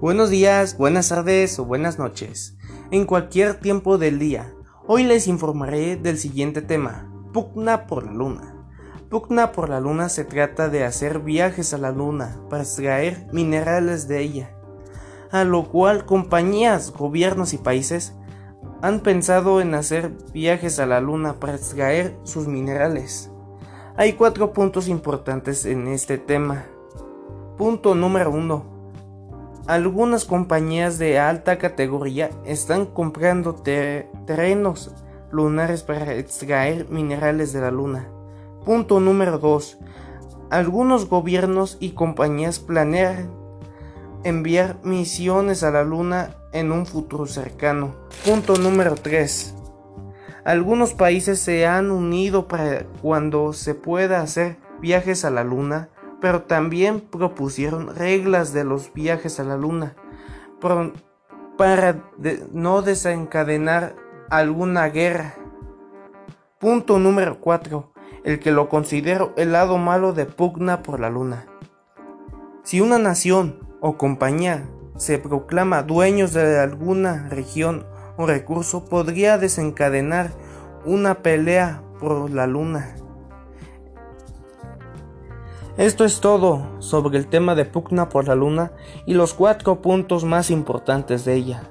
Buenos días, buenas tardes o buenas noches, en cualquier tiempo del día. Hoy les informaré del siguiente tema, pugna por la luna. Pugna por la luna se trata de hacer viajes a la luna para extraer minerales de ella, a lo cual compañías, gobiernos y países han pensado en hacer viajes a la luna para extraer sus minerales. Hay cuatro puntos importantes en este tema. Punto número uno algunas compañías de alta categoría están comprando terrenos lunares para extraer minerales de la luna. Punto número 2. Algunos gobiernos y compañías planean enviar misiones a la luna en un futuro cercano. Punto número 3. Algunos países se han unido para cuando se pueda hacer viajes a la luna pero también propusieron reglas de los viajes a la luna para no desencadenar alguna guerra. Punto número 4. El que lo considero el lado malo de pugna por la luna. Si una nación o compañía se proclama dueños de alguna región o recurso, podría desencadenar una pelea por la luna. Esto es todo sobre el tema de pugna por la luna y los cuatro puntos más importantes de ella.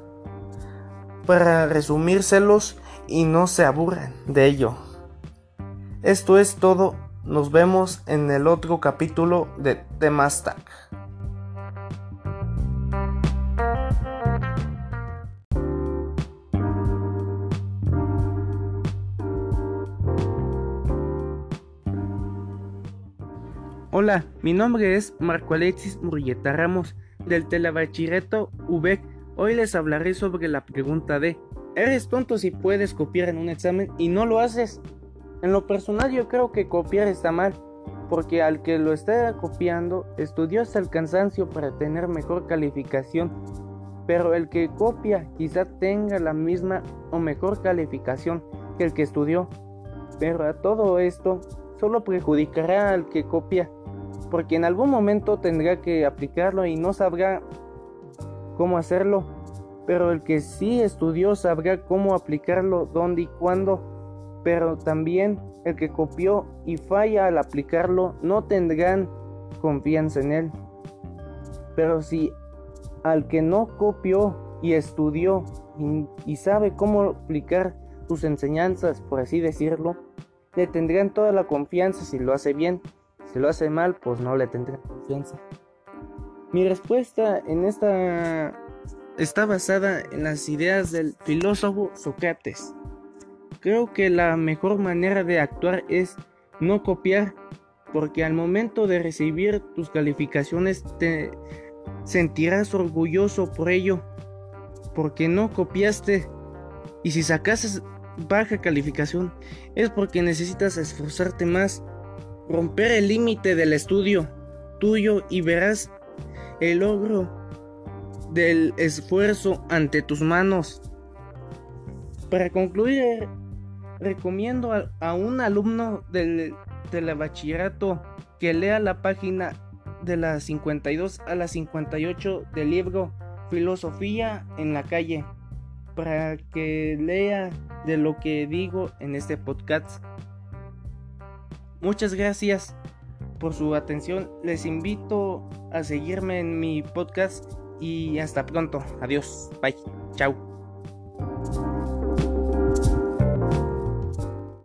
Para resumírselos y no se aburran de ello. Esto es todo, nos vemos en el otro capítulo de Temastack. Hola, mi nombre es Marco Alexis Murrieta Ramos del Telebachilleto UBEC. Hoy les hablaré sobre la pregunta de ¿Eres tonto si puedes copiar en un examen y no lo haces? En lo personal yo creo que copiar está mal, porque al que lo esté copiando estudió hasta el cansancio para tener mejor calificación, pero el que copia quizá tenga la misma o mejor calificación que el que estudió, pero a todo esto solo perjudicará al que copia porque en algún momento tendrá que aplicarlo y no sabrá cómo hacerlo, pero el que sí estudió sabrá cómo aplicarlo, dónde y cuándo, pero también el que copió y falla al aplicarlo no tendrán confianza en él. Pero si al que no copió y estudió y, y sabe cómo aplicar sus enseñanzas, por así decirlo, le tendrán toda la confianza si lo hace bien si lo hace mal, pues no le tendré confianza. Mi respuesta en esta está basada en las ideas del filósofo Sócrates. Creo que la mejor manera de actuar es no copiar, porque al momento de recibir tus calificaciones te sentirás orgulloso por ello, porque no copiaste. Y si sacases baja calificación, es porque necesitas esforzarte más romper el límite del estudio tuyo y verás el logro del esfuerzo ante tus manos. Para concluir, recomiendo a, un alumno del, del bachillerato que lea la página de la 52 a la 58 del libro Filosofía en la calle para que lea de lo que digo en este podcast. Muchas gracias por su atención. Les invito a seguirme en mi podcast y hasta pronto. Adiós. Bye. Chao.